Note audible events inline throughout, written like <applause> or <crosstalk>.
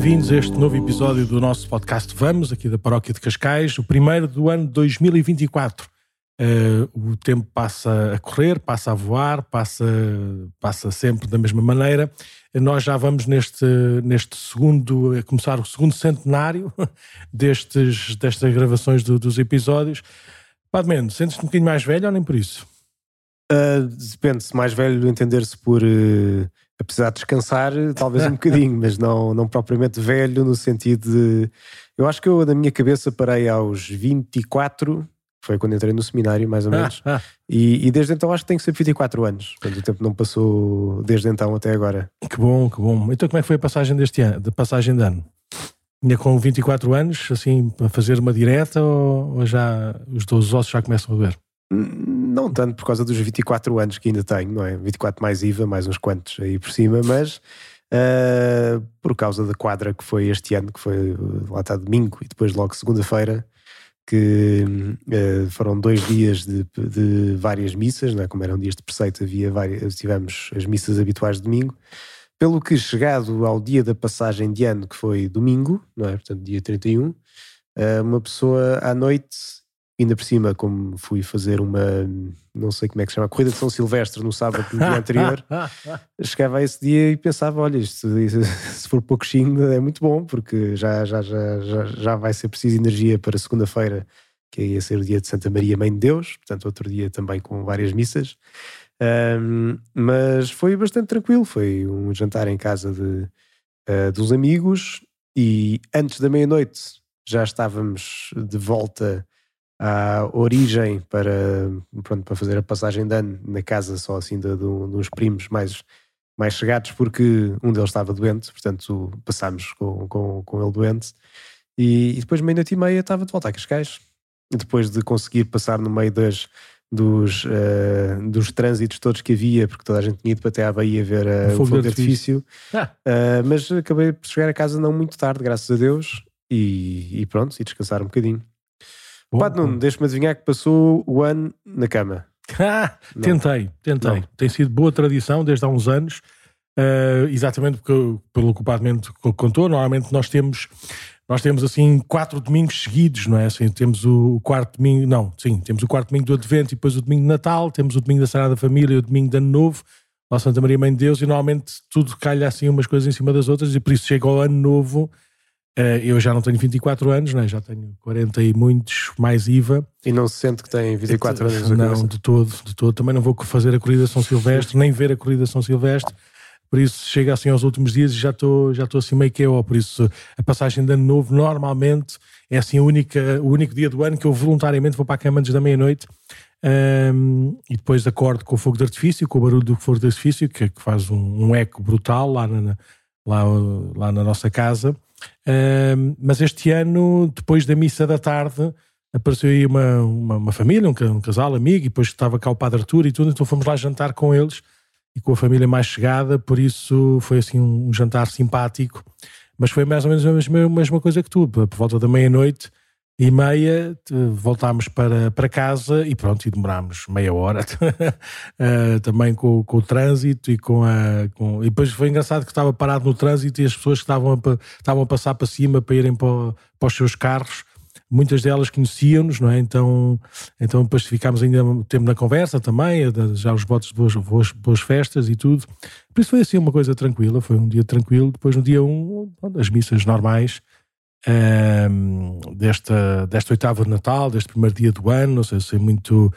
Bem-vindos a este novo episódio do nosso podcast Vamos, aqui da Paróquia de Cascais, o primeiro do ano 2024. Uh, o tempo passa a correr, passa a voar, passa, passa sempre da mesma maneira. Nós já vamos neste, neste segundo, a começar o segundo centenário <laughs> destes, destas gravações do, dos episódios. Padmendo, sentes-te um bocadinho mais velho ou nem por isso? Uh, Depende-se, mais velho entender-se por uh, a precisar descansar, talvez um <laughs> bocadinho, mas não, não propriamente velho no sentido de. Eu acho que eu, na minha cabeça, parei aos 24 foi quando entrei no seminário, mais ou menos. Ah, <laughs> ah. E, e, desde então acho que tenho sempre 24 anos. Portanto, o tempo não passou desde então até agora. Que bom, que bom. Então, como é que foi a passagem deste ano, de passagem de ano? Ainda com 24 anos, assim, para fazer uma direta ou, ou já os 12 ossos já começam a doer? Não tanto por causa dos 24 anos que ainda tenho, não é? 24 mais IVA, mais uns quantos aí por cima, mas uh, por causa da quadra que foi este ano, que foi lá está domingo e depois logo segunda-feira, que uh, foram dois dias de, de várias missas, é? como eram dias de preceito, havia várias, tivemos as missas habituais de domingo, pelo que chegado ao dia da passagem de ano, que foi domingo, não é? portanto dia 31, uh, eh, uma pessoa à noite ainda por cima, como fui fazer uma, não sei como é que se chama, corrida de São Silvestre no sábado do dia <laughs> anterior, chegava a esse dia e pensava: olha, isto, se for pouquinho é muito bom, porque já, já, já, já, já vai ser preciso energia para segunda-feira, que ia ser o dia de Santa Maria, Mãe de Deus, portanto, outro dia também com várias missas. Um, mas foi bastante tranquilo, foi um jantar em casa de, uh, dos amigos e antes da meia-noite já estávamos de volta à origem para, pronto, para fazer a passagem de ano na casa só assim de, de, de uns primos mais, mais chegados, porque um deles estava doente, portanto passámos com, com, com ele doente. E, e depois, meia-noite e meia, estava de volta a Cascais. Depois de conseguir passar no meio das, dos, uh, dos trânsitos todos que havia, porque toda a gente tinha ido para até à Bahia ver uh, o fogo, fogo de artifício. Ah. Uh, mas acabei por chegar a casa não muito tarde, graças a Deus, e, e pronto, e descansar um bocadinho. Bom, Nuno, deixa-me adivinhar que passou o ano na cama. <laughs> tentei, tentei. Não. Tem sido boa tradição desde há uns anos, uh, exatamente porque, pelo que o contou, normalmente nós temos, nós temos assim quatro domingos seguidos, não é? Assim, temos o quarto domingo, não, sim, temos o quarto domingo do Advento e depois o domingo de Natal, temos o domingo da Sagrada Família e o domingo de Ano Novo, lá Santa Maria Mãe de Deus, e normalmente tudo calha assim umas coisas em cima das outras, e por isso chega ao Ano Novo eu já não tenho 24 anos, né? já tenho 40 e muitos, mais IVA. E não se sente que tem 24 anos? Não, de todo, de todo. Também não vou fazer a corrida São Silvestre, nem ver a corrida São Silvestre. Por isso, chega assim aos últimos dias e já estou já assim meio que eu. Por isso, a passagem de ano novo, normalmente, é assim a única, o único dia do ano que eu voluntariamente vou para a cama antes da meia-noite. Um, e depois acordo com o fogo de artifício, com o barulho do fogo de artifício, que, que faz um, um, eco brutal lá na, lá, lá na nossa casa. Mas este ano, depois da missa da tarde, apareceu aí uma, uma, uma, família, um, casal amigo, e depois estava cá o Padre Artur e tudo, então fomos lá jantar com eles e com a família mais chegada, por isso foi assim um jantar simpático, mas foi mais ou menos a mesma, a mesma coisa que tu, por volta da meia-noite e meia voltámos para, para casa e pronto, e demorámos meia hora uh, <laughs> também com, com o trânsito e com a. Com... E depois foi engraçado que estava parado no trânsito e as pessoas que estavam a, estavam a passar para cima para irem para, para os seus carros, muitas delas conheciam-nos, não é? Então, então depois ficámos ainda tempo na conversa também, já os votos de boas, boas, boas festas e tudo. Por isso foi assim uma coisa tranquila, foi um dia tranquilo. Depois no dia 1, um, as missas normais um, desta, desta oitava de Natal, deste primeiro dia do ano, não sei, sei muito,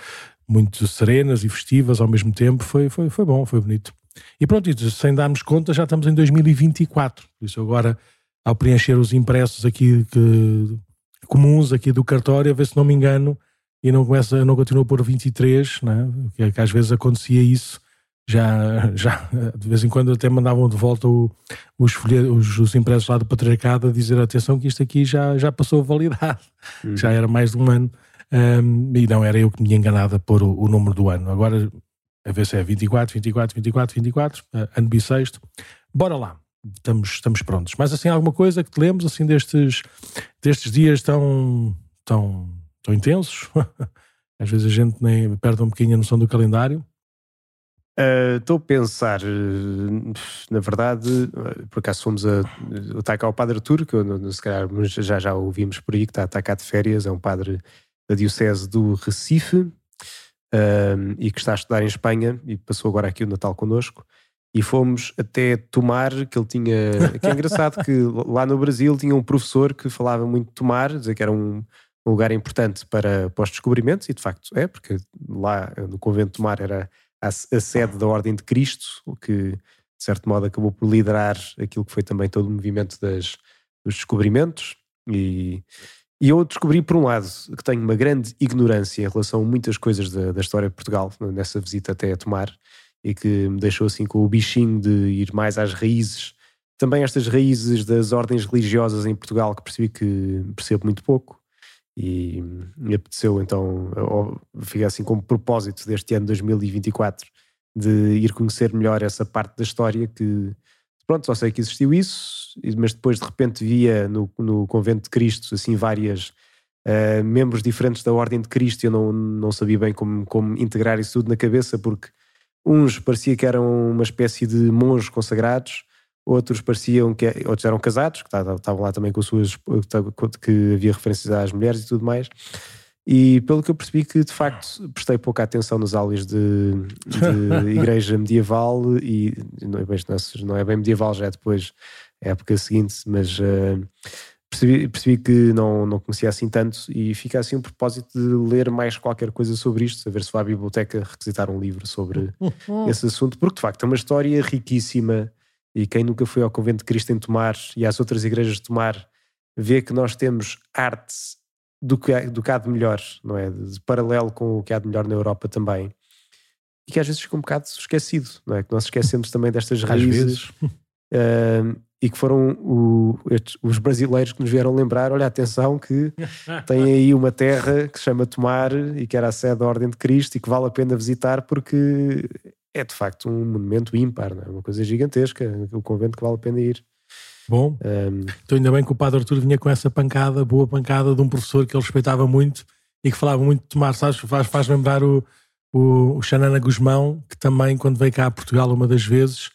muito serenas e festivas ao mesmo tempo, foi, foi, foi bom, foi bonito. E pronto, sem darmos conta, já estamos em 2024. Por isso, agora, ao preencher os impressos aqui que, comuns aqui do cartório, a ver se não me engano, e não, começa, não continua por 23, né? que, que às vezes acontecia isso já, já de vez em quando até mandavam de volta o, os, os, os, impressos lá do patriarcado a dizer atenção que isto aqui já, já passou a validade, uhum. já era mais de um ano um, e não era eu que me enganado a pôr o, o, número do ano. Agora, a ver se é 24, 24, 24, 24, uh, ano bissexto. Bora lá, estamos, estamos prontos. Mas assim, alguma coisa que te lembres assim destes, destes dias tão, tão, tão intensos? <laughs> Às vezes a gente nem perde um bocadinho a noção do calendário. Uh, estou a pensar, uh, na verdade, uh, por acaso fomos a. Está cá o Padre Arturo, que eu, se calhar já, já ouvimos por aí, que está, está cá de férias, é um padre da Diocese do Recife e que está a estudar em Espanha e passou agora aqui o Natal connosco. E fomos até Tomar, que ele tinha. Que é engraçado que <laughs> lá no Brasil tinha um professor que falava muito de Tomar, dizer que era um, um lugar importante para, para os descobrimentos, e de facto é, porque lá no convento de Tomar era a, a sede da Ordem de Cristo, o que de certo modo acabou por liderar aquilo que foi também todo o movimento das, dos descobrimentos. E, e eu descobri, por um lado, que tenho uma grande ignorância em relação a muitas coisas da, da história de Portugal, nessa visita até a Tomar, e que me deixou assim com o bichinho de ir mais às raízes. Também estas raízes das ordens religiosas em Portugal, que percebi que percebo muito pouco e me apeteceu então, fiquei assim como propósito deste ano 2024 de ir conhecer melhor essa parte da história que pronto, só sei que existiu isso, mas depois de repente via no, no convento de Cristo assim várias uh, membros diferentes da Ordem de Cristo eu não, não sabia bem como, como integrar isso tudo na cabeça porque uns parecia que eram uma espécie de monges consagrados outros pareciam que outros eram casados, que estavam lá também com suas que havia referências às mulheres e tudo mais. E pelo que eu percebi que de facto prestei pouca atenção nos aulas de, de <laughs> igreja medieval e não é, bem, não é bem medieval, já é depois, é a época seguinte, mas uh, percebi, percebi, que não, não conhecia assim tanto e fica assim um propósito de ler mais qualquer coisa sobre isto, saber se vou à biblioteca requisitar um livro sobre <laughs> esse assunto, porque de facto é uma história riquíssima e quem nunca foi ao Convento de Cristo em Tomar e às outras igrejas de Tomar vê que nós temos arte do que, do que há de melhor, não é? De, paralelo com o que há de melhor na Europa também. E que às vezes fica um bocado esquecido, não é? Que nós esquecemos também destas raízes. Uh, <laughs> e que foram o, os brasileiros que nos vieram lembrar: olha, atenção, que <laughs> tem aí uma terra que se chama Tomar e que era a sede da Ordem de Cristo e que vale a pena visitar porque é de facto um monumento ímpar, é? uma coisa gigantesca, o convento que vale a pena ir. Bom, um, então ainda bem que o Padre Artur vinha com essa pancada, boa pancada de um professor que ele respeitava muito e que falava muito de tomar, sabes, faz, faz lembrar o, o, o Xanana Guzmão, que também quando veio cá a Portugal uma das vezes,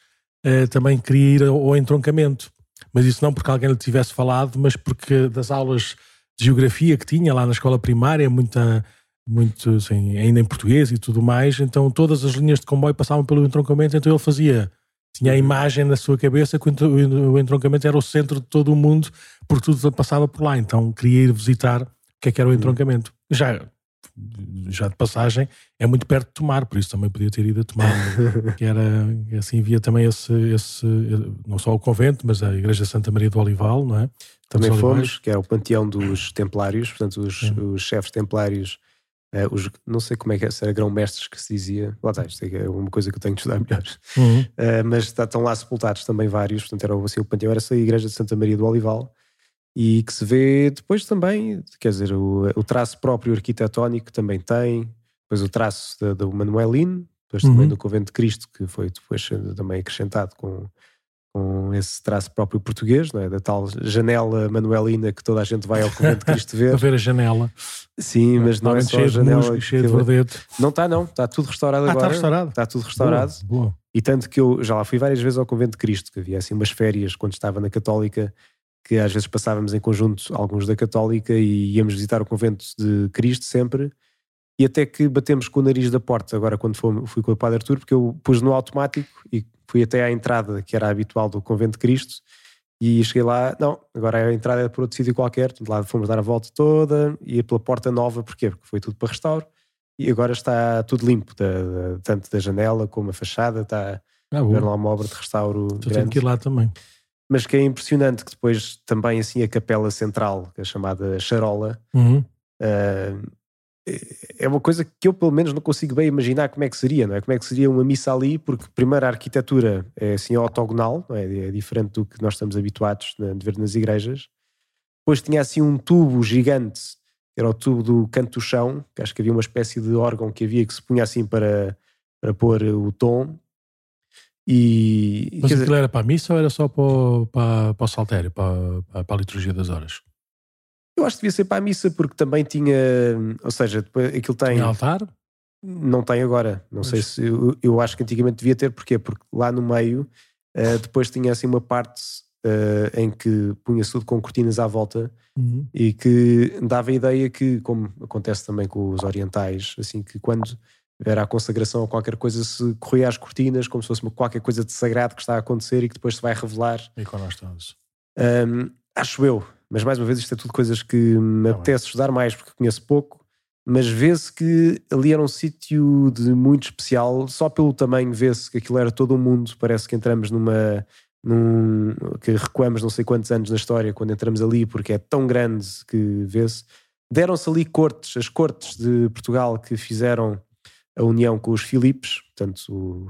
uh, também queria ir ao, ao entroncamento. Mas isso não porque alguém lhe tivesse falado, mas porque das aulas de geografia que tinha lá na escola primária, muita muito assim, ainda em português e tudo mais, então todas as linhas de comboio passavam pelo entroncamento, então ele fazia, tinha a imagem na sua cabeça que o entroncamento era o centro de todo o mundo, porque tudo passava por lá, então queria ir visitar o que é que era o uhum. entroncamento. Já, já de passagem, é muito perto de Tomar, por isso também podia ter ido a Tomar, <laughs> que era, assim, via também esse, esse, não só o convento, mas a Igreja Santa Maria do Olival, não é? Também fomos, que é o panteão dos templários, portanto os, os chefes templários Uh, os, não sei como é que é, se era grão-mestres que se dizia, lá está, isto é uma coisa que eu tenho de estudar <laughs> melhor, uhum. uh, mas está, estão lá sepultados também vários, portanto era assim, o panteão, era essa igreja de Santa Maria do Olival, e que se vê depois também, quer dizer, o, o traço próprio arquitetónico também tem, depois o traço do Manuelino, depois uhum. também do Convento de Cristo, que foi depois também acrescentado com com esse traço próprio português, não é? da tal janela manuelina que toda a gente vai ao convento de <laughs> Cristo ver. a ver a janela. Sim, mas não, não é só a janela. Musgo, cheio de verdete. Não está, não. Está tudo restaurado ah, agora. Está restaurado. Está tudo restaurado. Boa, boa. E tanto que eu já lá fui várias vezes ao convento de Cristo, que havia assim umas férias quando estava na Católica, que às vezes passávamos em conjunto alguns da Católica e íamos visitar o convento de Cristo sempre. E até que batemos com o nariz da porta, agora quando fui com o Padre Artur, porque eu pus no automático e fui até à entrada, que era habitual do Convento de Cristo, e cheguei lá, não, agora a entrada é por outro sítio qualquer, lá fomos dar a volta toda, e pela porta nova, porquê? Porque foi tudo para restauro, e agora está tudo limpo, da, da, tanto da janela como a fachada, está ah, lá uma obra de restauro então grande. que ir lá também. Mas que é impressionante que depois também assim a capela central, que é chamada Charola, uhum. uh, é uma coisa que eu pelo menos não consigo bem imaginar como é que seria, não é? Como é que seria uma missa ali, porque primeiro a arquitetura é assim ortogonal, é? é? diferente do que nós estamos habituados de ver nas igrejas. Depois tinha assim um tubo gigante, era o tubo do canto do chão, que acho que havia uma espécie de órgão que havia que se punha assim para, para pôr o tom. E, Mas aquilo dizer, era para a missa ou era só para, para, para o saltério, para, para a liturgia das horas? Eu acho que devia ser para a missa, porque também tinha. Ou seja, aquilo tem. Tem altar? não tem agora. Não sei se. Eu, eu, acho que antigamente devia ter, porquê? Porque lá no meio uh, depois tinha assim uma parte uh, em que punha-se tudo com cortinas à volta uhum. e que dava a ideia que, como acontece também com os orientais, assim, que quando era a consagração ou qualquer coisa, se corria as cortinas como se fosse uma, qualquer coisa de sagrado que está a acontecer e que depois se vai revelar. Um, acho eu, mas mais uma vez isto é tudo coisas que me tá apetece estudar mais porque conheço pouco, mas vê-se que ali era um sítio de muito especial, só pelo tamanho vê-se que aquilo era todo o um mundo, parece que entramos numa num, que recuamos não sei quantos anos na história quando entramos ali, porque é tão grande que vê-se. Deram-se ali cortes, as cortes de Portugal que fizeram a união com os Filipes, portanto, o,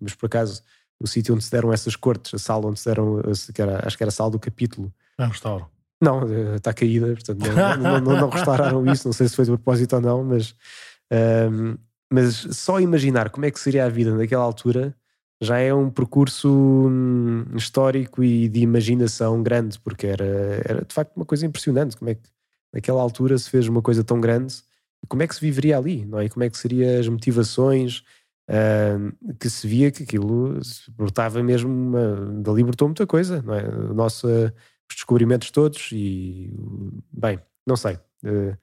mas por acaso o sítio onde se deram essas cortes, a sala onde se deram, que era, acho que era a sala do capítulo. Não restauram. Não, eh, está caída, portanto não, não, não, não, restauraram <laughs> isso, não sei se foi de propósito ou não, mas, um, ehm, mas só imaginar como é que seria a vida naquela altura já é um percurso hum, histórico e de imaginação grande, porque era, era de facto uma coisa impressionante. Como é que naquela altura se fez uma coisa tão grande como é que se viveria ali, não é? Como é que seriam as motivações uh, que se via que aquilo brotava mesmo, uma, dali brotou muita coisa, não é? Nossa, os descobrimentos todos e, bem, não sei. Uh,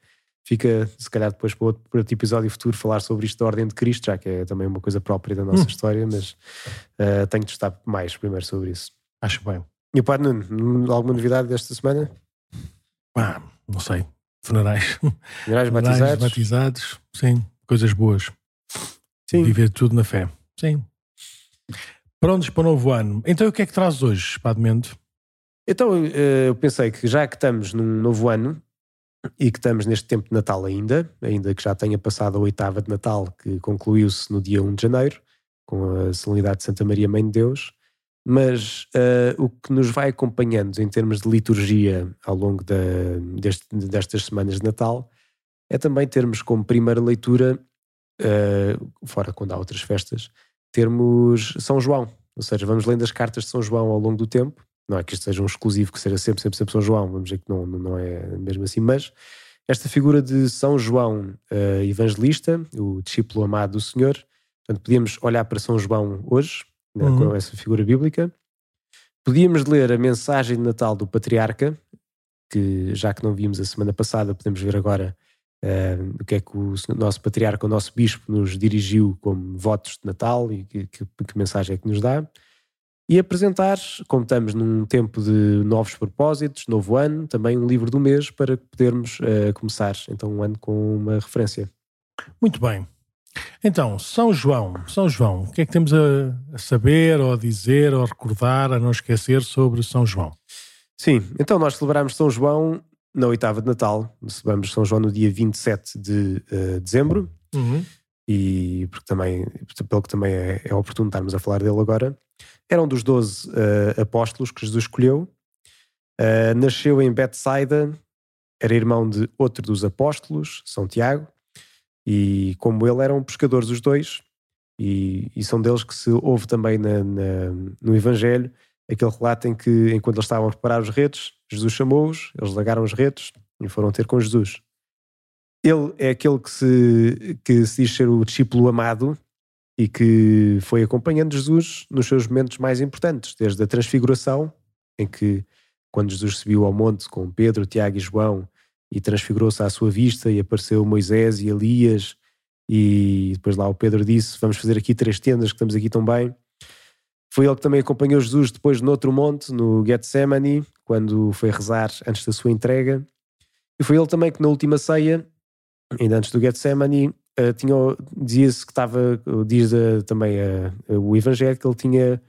fica, se calhar, depois para outro, para outro, episódio futuro falar sobre isto da Ordem de Cristo, já que é também uma coisa própria da nossa hum. história, mas uh, tenho de estar mais primeiro sobre isso. Acho bem. E o Padre Nuno, alguma novidade desta semana? Ah, não sei. Funerais. Funerais batizados. batizados, sim. Coisas boas. Sim. Viver tudo na fé. Sim. Prontos para o novo ano. Então o que é que traz hoje, Padre Mendo? Então eh, eu pensei que já que estamos num novo ano e que estamos neste tempo de Natal ainda, ainda que já tenha passado a oitava de Natal, que concluiu-se no dia 1 de janeiro, com a solenidade de Santa Maria Mãe de Deus, mas uh, o que nos vai acompanhando em termos de liturgia ao longo da, deste, destas semanas de Natal é também termos como primeira leitura, uh, fora quando há outras festas, termos São João. Ou seja, vamos lendo as cartas de São João ao longo do tempo. Não é que isto seja um exclusivo que seja sempre, sempre, sempre São João, vamos dizer que não, não é mesmo assim, mas esta figura de São João uh, evangelista, o discípulo amado do Senhor, portanto, podíamos olhar para São João hoje, né, uhum. com essa figura bíblica. Podíamos ler a mensagem de Natal do Patriarca, que já que não vimos a semana passada, podemos ver agora uh, o que é que o nosso Patriarca, o nosso Bispo, nos dirigiu como votos de Natal e que, que, que mensagem é que nos dá. E apresentar, como estamos num tempo de novos propósitos, novo ano, também um livro do mês para podermos uh, começar então um ano com uma referência. Muito bem. Então, São João, São João, o que é que temos a, saber, ou a dizer, ou a recordar, a não esquecer sobre São João? Sim, então nós celebramos São João na oitava de Natal, celebramos São João no dia 27 de uh, dezembro, uhum. e porque também, pelo que também é, é, oportuno estarmos a falar dele agora, era um dos doze uh, apóstolos que Jesus escolheu, uh, nasceu em Betsaida, era irmão de outro dos apóstolos, São Tiago, e como ele eram pescadores os dois, e, e são deles que se ouve também na, na, no Evangelho aquele relato em que, enquanto eles estavam a preparar os redes, Jesus chamou-os, eles largaram os redes e foram ter com Jesus. Ele é aquele que se, que se diz ser o discípulo amado e que foi acompanhando Jesus nos seus momentos mais importantes, desde a transfiguração, em que, quando Jesus subiu ao monte com Pedro, Tiago e João, e transfigurou-se à sua vista e apareceu Moisés e Elias e depois lá o Pedro disse vamos fazer aqui três tendas que estamos aqui tão bem. Foi ele que também acompanhou Jesus depois no outro monte no Getsemane quando foi rezar antes da sua entrega. E foi ele também que na última ceia ainda antes do Getsemane uh, tinha, dizia-se que estava diz uh, também uh, o Evangelho que ele tinha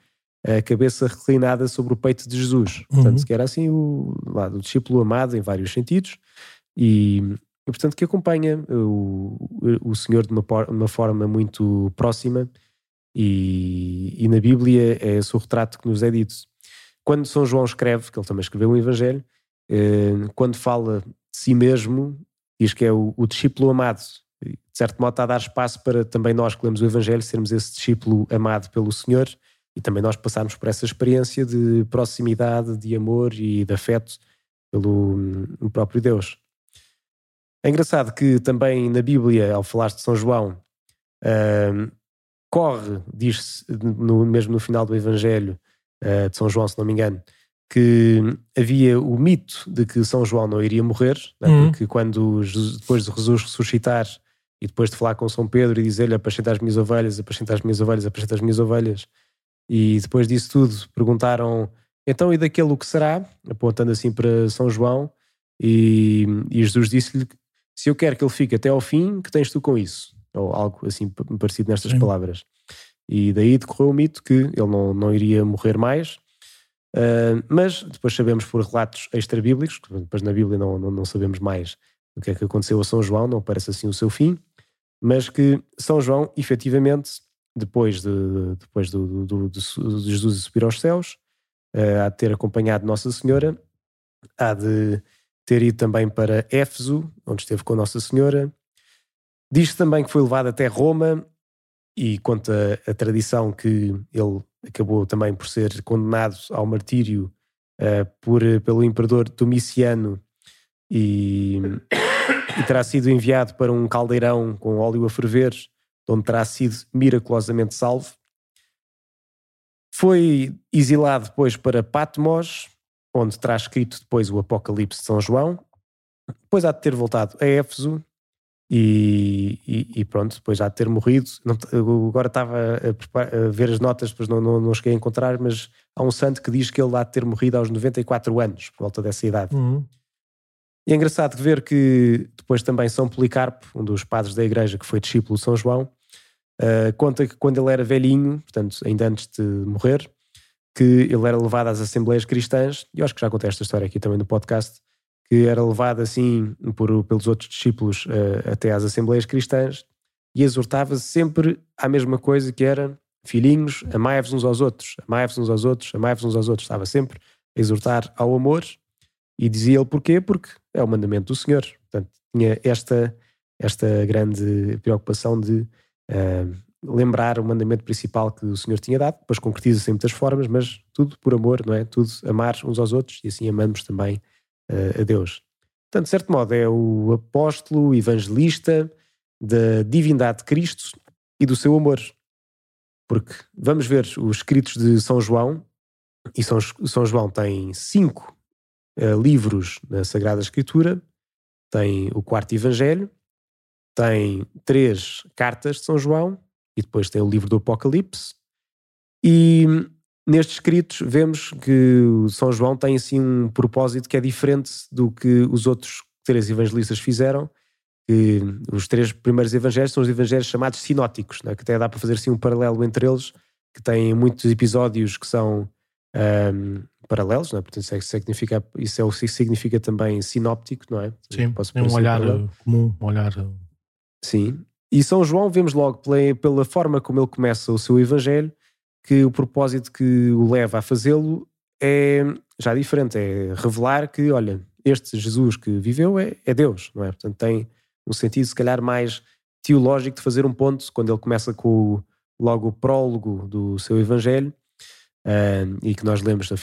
a cabeça reclinada sobre o peito de Jesus. Uhum. Portanto, que era assim o, lá, o discípulo amado em vários sentidos e, e portanto, que acompanha o, o Senhor de uma, uma forma muito próxima e, e, na Bíblia é esse o retrato que nos é dito. Quando São João escreve, que ele também escreveu um Evangelho, eh, quando fala de si mesmo, diz que é o, o discípulo amado. De certo modo está a dar espaço para também nós que lemos o Evangelho sermos esse discípulo amado pelo Senhor e também nós passarmos por essa experiência de proximidade, de amor e de afeto pelo hum, próprio Deus. É engraçado que também na Bíblia, ao falar de São João, uh, corre, diz-se no, mesmo no final do Evangelho uh, de São João, se não me engano, que havia o mito de que São João não iria morrer, né? uhum. porque quando depois de Jesus ressuscitar e depois de falar com São Pedro e dizer-lhe apacenta as minhas ovelhas, apacenta as minhas ovelhas, apacenta as minhas ovelhas, e depois disso tudo perguntaram então e daquele o que será, apontando assim para São João, e, e Jesus disse-lhe se eu quero que ele fique até ao fim, que tens tu com isso? Ou algo assim parecido nestas Sim. palavras. E daí decorreu o mito que ele não, não iria morrer mais, uh, mas depois sabemos por relatos extra-bíblicos, depois na Bíblia não, não, não sabemos mais o que é que aconteceu a São João, não parece assim o seu fim, mas que São João, efetivamente, depois de, depois do, de Jesus subir aos céus, uh, há de ter acompanhado Nossa Senhora, há de ter ido também para Éfeso, onde esteve com Nossa Senhora. Diz também que foi levado até Roma e conta a tradição que ele acabou também por ser condenado ao martírio uh, por, pelo imperador Domiciano e e terá sido enviado para um caldeirão com óleo a ferver, onde terá sido miraculosamente salvo. Foi exilado depois para Patmos, onde terá escrito depois o Apocalipse de São João. Depois há de ter voltado a Éfeso e, e, e pronto, depois há de ter morrido. Não, agora estava a, a, ver as notas, depois não, não, não, cheguei a encontrar, mas há um santo que diz que ele há de ter morrido aos 94 anos, por volta dessa idade. Uhum. E é engraçado ver que depois também São Policarpo, um dos padres da igreja que foi discípulo de São João, uh, conta que quando ele era velhinho, portanto, ainda antes de morrer, que ele era levado às assembleias cristãs, e eu acho que já contei esta história aqui também no podcast, que era levado assim por, pelos outros discípulos uh, até às assembleias cristãs e exortava sempre à mesma coisa que era filhinhos, amai-vos uns aos outros, amai-vos uns aos outros, amai-vos uns aos outros. Estava sempre a exortar ao amor e dizia ele porquê? Porque é o mandamento do Senhor. Portanto, tinha esta, esta grande preocupação de uh, lembrar o mandamento principal que o Senhor tinha dado, depois concretiza-se em muitas formas, mas tudo por amor, não é? Tudo amar uns aos outros e assim amamos também uh, a Deus. Portanto, de certo modo, é o apóstolo, evangelista da divindade de Cristo e do seu amor. Porque vamos ver os escritos de São João, e São, São João tem cinco uh, livros na Sagrada Escritura, tem o quarto Evangelho, tem três cartas de São João e depois tem o livro do Apocalipse. E nestes escritos vemos que São João tem assim um propósito que é diferente do que os outros três evangelistas fizeram. Que os três primeiros evangelhos são os evangelhos chamados sinóticos, né? que até dá para fazer assim um paralelo entre eles, que têm muitos episódios que são um, paralelos, não é? Portanto, isso, é, significa, isso é o que significa também sinóptico, não é? Sim, Posso um olhar comum, um olhar. Sim. E São João, vemos logo pela, pela forma como ele começa o seu Evangelho, que o propósito que o leva a fazê-lo é já diferente, é revelar que, olha, este Jesus que viveu é, é Deus, não é? Portanto, tem um sentido, se calhar, mais teológico de fazer um ponto, quando ele começa com o, logo o prólogo do seu Evangelho, Uh, e que nós lemos uh,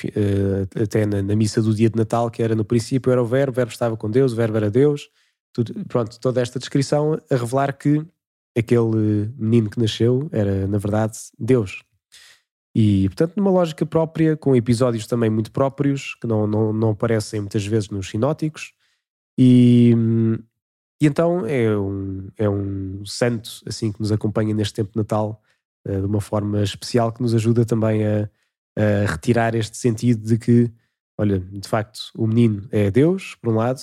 até na, na, missa do dia de Natal, que era no princípio era o verbo, o verbo estava com Deus, o verbo era Deus, tudo, pronto, toda esta descrição a revelar que aquele menino que nasceu era na verdade Deus. E portanto numa lógica própria, com episódios também muito próprios, que não, não, não aparecem muitas vezes nos sinóticos, e, e então é um, é um santo assim que nos acompanha neste tempo de Natal uh, de uma forma especial que nos ajuda também a a retirar este sentido de que, olha, de facto, o menino é Deus, por um lado,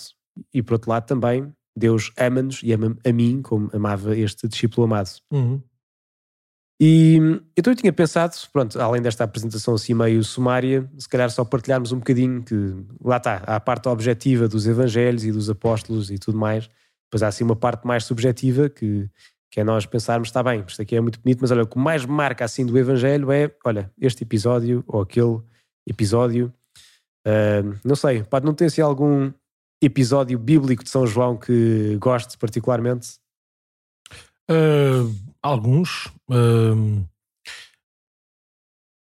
e por outro lado também, Deus ama-nos e ama a mim, como amava este discípulo amado. Uhum. E então eu tinha pensado, pronto, além desta apresentação assim meio sumária, se calhar só partilharmos um bocadinho que lá está, há a parte objetiva dos evangelhos e dos apóstolos e tudo mais, depois há assim uma parte mais subjetiva que que é nós pensarmos, está bem, isto aqui é muito bonito, mas olha, o que mais marca assim do Evangelho é, olha, este episódio ou aquele episódio, uh, não sei, pode não ter se assim algum episódio bíblico de São João que goste particularmente? Uh, alguns. Uh,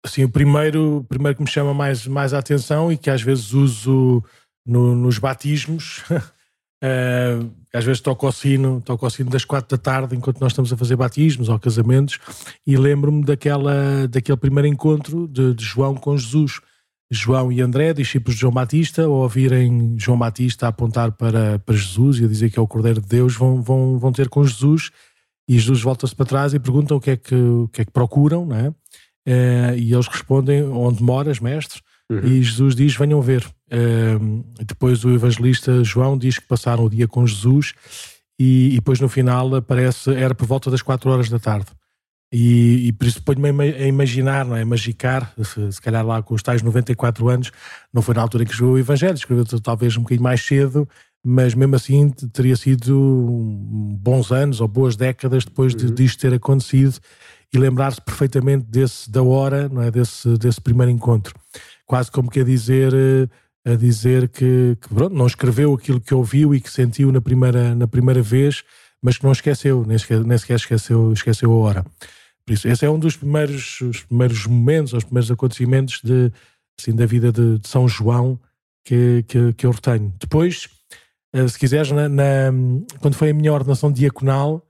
assim, o primeiro, primeiro que me chama mais, mais a atenção e que às vezes uso no, nos batismos <laughs> Uh, às vezes toco o sino, toco o sino das quatro da tarde enquanto nós estamos a fazer batismos ou casamentos e lembro-me daquela, daquele primeiro encontro de, de, João com Jesus. João e André, discípulos de João Batista, ao ouvirem João Batista apontar para, para Jesus e a dizer que é o Cordeiro de Deus, vão, vão, vão ter com Jesus e Jesus volta-se para trás e perguntam o que é que, o que, é que procuram, não é? Uh, e eles respondem: Onde moras, mestre? Uhum. E Jesus diz: Venham ver. Uh, depois o evangelista João diz que passaram o dia com Jesus e, e depois no final aparece, era por volta das 4 horas da tarde. E, e por isso ponho-me a imaginar, não é? Magicar, se, se, calhar lá com os tais 94 anos, não foi na altura em que escreveu o Evangelho, escreveu talvez um bocadinho mais cedo, mas mesmo assim teria sido bons anos ou boas décadas depois de, uhum. disto ter acontecido e lembrar-se perfeitamente desse, da hora, não é? desse, desse primeiro encontro quase como que a dizer, eh, a dizer que, que pronto, não escreveu aquilo que ouviu e que sentiu na primeira, na primeira vez, mas que não esqueceu, nem sequer, nem sequer esqueceu, esqueceu a hora. Por isso, esse é um dos primeiros, os primeiros momentos, os primeiros acontecimentos de, assim, da vida de, de São João que, que, que, eu retenho. Depois, eh, se quiseres, na, na, quando foi a minha ordenação diaconal,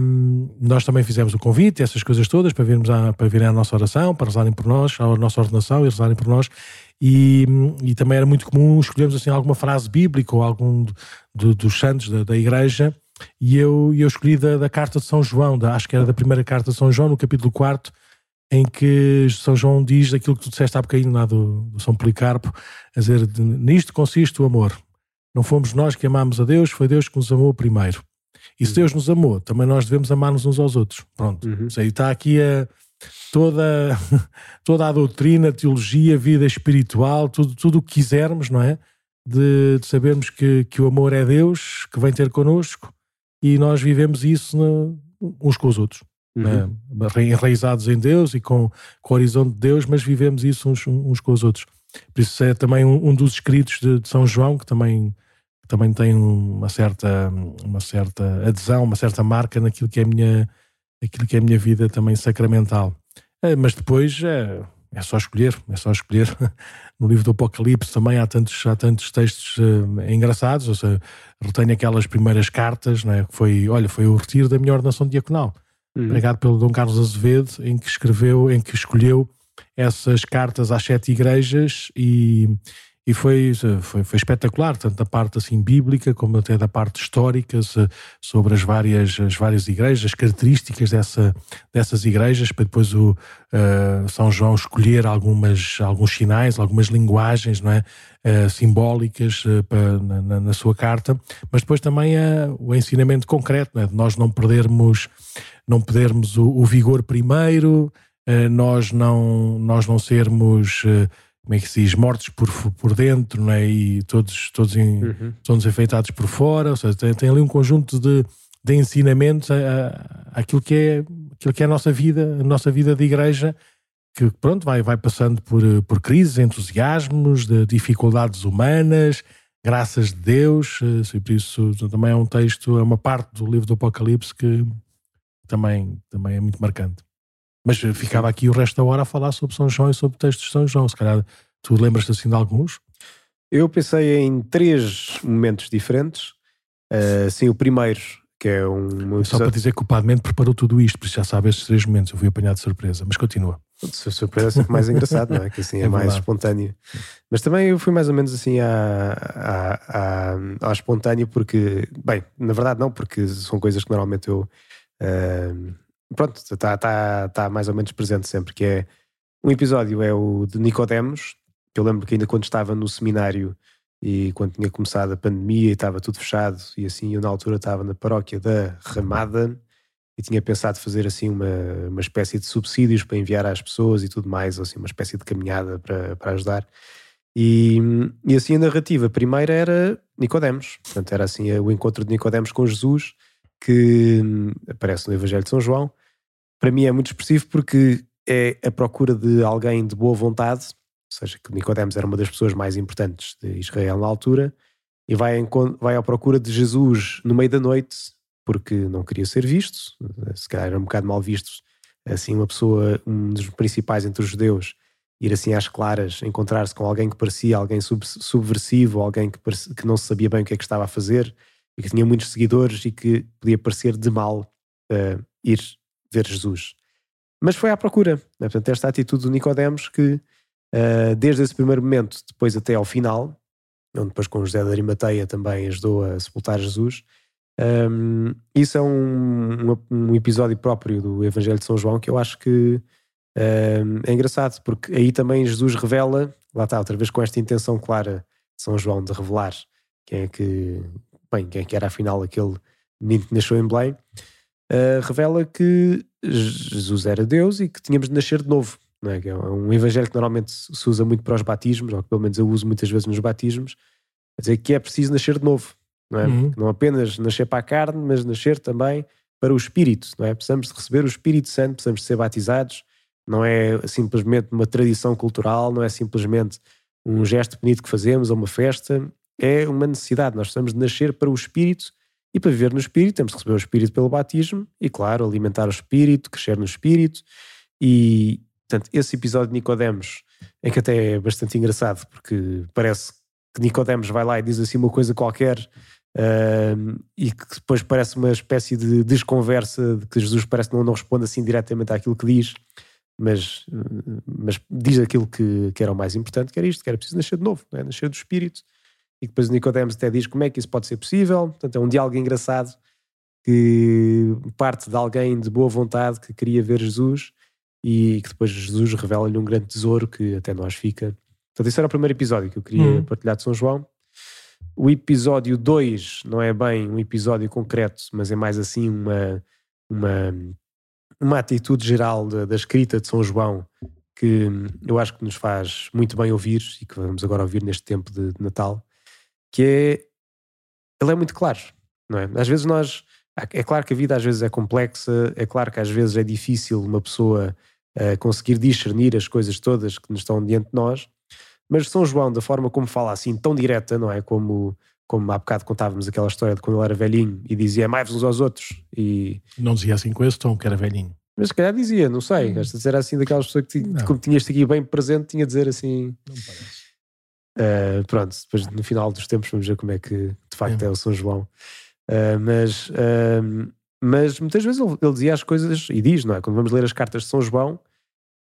um, nós também fizemos o convite, essas coisas todas, para virmos a, para virem à nossa oração, para rezarem por nós, à nossa ordenação e rezarem por nós. E, e também era muito comum escolhermos assim alguma frase bíblica ou algum do, do, dos santos da, da igreja. E eu, eu escolhi da, da, carta de São João, da, acho que era da primeira carta de São João, no capítulo 4, em que São João diz aquilo que tu disseste há bocadinho lá do, do São Policarpo, a dizer: Nisto consiste o amor. Não fomos nós que amámos a Deus, foi Deus que nos amou primeiro. E se uhum. Deus nos amou, também nós devemos amar-nos uns aos outros. Pronto. Uhum. Isso aí está aqui a, toda, <laughs> toda a doutrina, teologia, vida espiritual, tudo, tudo o que quisermos, não é? De, de, sabermos que, que o amor é Deus, que vem ter connosco e nós vivemos isso no, uns com os outros. Uhum. Né? Enraizados em Deus e com, com o horizonte de Deus, mas vivemos isso uns, uns com os outros. Por isso é também um, um dos escritos de, de São João, que também também tem uma certa, uma certa adesão, uma certa marca naquilo que é a minha, aquilo que é a minha vida também sacramental. É, mas depois é, é só escolher, é só escolher. <laughs> No livro do Apocalipse também há tantos, há tantos textos uh, engraçados, ou seja, retenho aquelas primeiras cartas, né, que foi, olha, foi o retiro da minha ordenação diaconal, uhum. pregado pelo Dom Carlos Azevedo, em que escreveu, em que escolheu essas cartas às sete igrejas e, e foi, foi, foi, espetacular, tanto da parte assim bíblica como até da parte histórica sobre as várias, as várias igrejas, as características dessa, dessas igrejas, para depois o uh, São João escolher algumas, alguns sinais, algumas linguagens não é? Uh, simbólicas uh, para, na, na, sua carta, mas depois também o ensinamento concreto, não é? de nós não perdermos, não perdermos o, o vigor primeiro, nós, não, nós não sermos como é que se diz, mortos por, por dentro, não é? E todos, todos, em, uhum. todos enfeitados por fora, ou seja, tem, tem ali um conjunto de, de ensinamentos àquilo que é aquilo que é a nossa vida, a nossa vida de igreja, que pronto, vai, vai passando por, por crises, entusiasmos, de dificuldades humanas, graças de Deus, e por isso também é um texto, é uma parte do livro do Apocalipse que também, também é muito marcante. Mas ficava aqui o resto da hora a falar sobre São João e sobre textos de São João. Se calhar tu lembras-te assim de alguns? Eu pensei em três momentos diferentes. Uh, sim, o primeiro, que é um. Só para dizer que o preparou tudo isto, por isso já sabe estes três momentos. Eu fui apanhado de surpresa, mas continua. Surpresa é sempre mais engraçado, não é? Que assim <laughs> é, é mais espontâneo. Mas também eu fui mais ou menos assim à, à, à, à espontâneo, porque, bem, na verdade não, porque são coisas que normalmente eu. Uh, pronto, está tá, tá mais ou menos presente sempre, que é um episódio é o de Nicodemos, que eu lembro que ainda quando estava no seminário e quando tinha começado a pandemia e estava tudo fechado e assim eu na altura estava na paróquia da Ramada e tinha pensado fazer assim uma, uma espécie de subsídios para enviar às pessoas e tudo mais, assim uma espécie de caminhada para, para ajudar. E, e assim a narrativa primeira era Nicodemos, portanto era assim o encontro de Nicodemos com Jesus que hum, aparece no Evangelho de São João. Para mim é muito expressivo porque é a procura de alguém de boa vontade, ou seja, que Nicodemos era uma das pessoas mais importantes de Israel na altura, e vai, em, vai à procura de Jesus no meio da noite, porque não queria ser visto, se calhar era um bocado mal visto, assim, uma pessoa, um dos principais entre os judeus, ir assim às claras, encontrar-se com alguém que parecia alguém sub, subversivo, alguém que, que não sabia bem o que é que estava a fazer e que tinha muitos seguidores e que podia parecer de mal uh, ir ver Jesus. Mas foi à procura. Né? Portanto, esta atitude do Nicodemos que, uh, desde esse primeiro momento, depois até ao final, onde depois com José de Arimateia também ajudou a sepultar Jesus, um, ehm, isso é um, um, episódio próprio do Evangelho de São João que eu acho que um, é engraçado, porque aí também Jesus revela, lá está, outra vez com esta intenção clara de São João de revelar quem é que, bem, quem é que era afinal aquele menino que nasceu em Belém, uh, revela que Jesus era Deus e que tínhamos de nascer de novo. Não é? é um evangelho que normalmente se usa muito para os batismos, ou que pelo menos eu uso muitas vezes nos batismos, a dizer que é preciso nascer de novo. Não, é? Uhum. não apenas nascer para a carne, mas nascer também para o Espírito. Não é? Precisamos de receber o Espírito Santo, precisamos de ser batizados. Não é simplesmente uma tradição cultural, não é simplesmente um gesto bonito que fazemos ou uma festa. É uma necessidade. Nós precisamos de nascer para o Espírito e para viver no Espírito, temos de receber o Espírito pelo batismo e, claro, alimentar o Espírito, crescer no Espírito. E, portanto, esse episódio de Nicodemos é que até é bastante engraçado, porque parece que Nicodemos vai lá e diz assim uma coisa qualquer uh, e que depois parece uma espécie de desconversa, de que Jesus parece que não, não responde assim diretamente àquilo que diz, mas, mas diz aquilo que, que era o mais importante, que era isto, que era preciso nascer de novo, é? nascer do Espírito e depois o Nicodemos até diz como é que isso pode ser possível. Portanto, é um diálogo engraçado que parte de alguém de boa vontade que queria ver Jesus e que depois Jesus revela-lhe um grande tesouro que até nós fica. Portanto, esse era o primeiro episódio que eu queria uhum. partilhar de São João. O episódio 2 não é bem um episódio concreto, mas é mais assim uma, uma, uma atitude geral da, da escrita de São João que eu acho que nos faz muito bem ouvir e que vamos agora ouvir neste tempo de, de Natal que é. Ele é muito claro, não é? Às vezes nós. É claro que a vida às vezes é complexa, é claro que às vezes é difícil uma pessoa uh, conseguir discernir as coisas todas que nos estão diante de nós, mas São João, da forma como fala assim, tão direta, não é? Como, como há bocado contávamos aquela história de quando ele era velhinho e dizia mais uns aos outros. E... Não dizia assim com esse tom, que era velhinho. Mas se calhar dizia, não sei. Hum. Dizer assim daquelas pessoas que, como tinhas aqui bem presente, tinha a dizer assim. Não parece. Uh, pronto, depois no final dos tempos vamos ver como é que de facto é, é o São João. Uh, mas, uh, mas muitas vezes ele, ele, dizia as coisas, e diz, não é? Quando vamos ler as cartas de São João,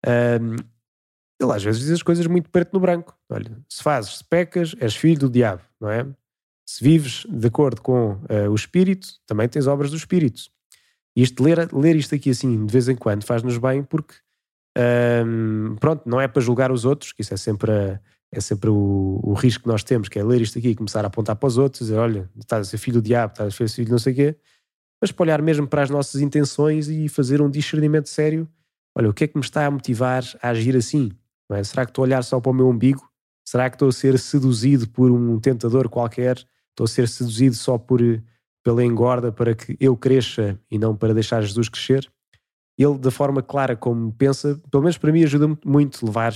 ele às vezes diz as coisas muito preto no branco. Olha, se fazes, se pecas, és filho do diabo, não é? Se vives de acordo com o Espírito, também tens obras do Espírito. E isto, ler, ler isto aqui assim de vez em quando faz-nos bem porque, pronto, não é para julgar os outros, que isso é sempre a é sempre o, o, risco que nós temos, que é ler isto aqui e começar a apontar para os outros, dizer, olha, estás a ser filho do diabo, estás a ser filho de não sei o quê, mas para olhar mesmo para as nossas intenções e fazer um discernimento sério, olha, o que é que me está a motivar a agir assim? É? Será que estou a olhar só para o meu umbigo? Será que estou a ser seduzido por um tentador qualquer? Estou a ser seduzido só por, pela engorda para que eu cresça e não para deixar Jesus crescer? Ele, da forma clara como pensa, pelo menos para mim ajuda muito levar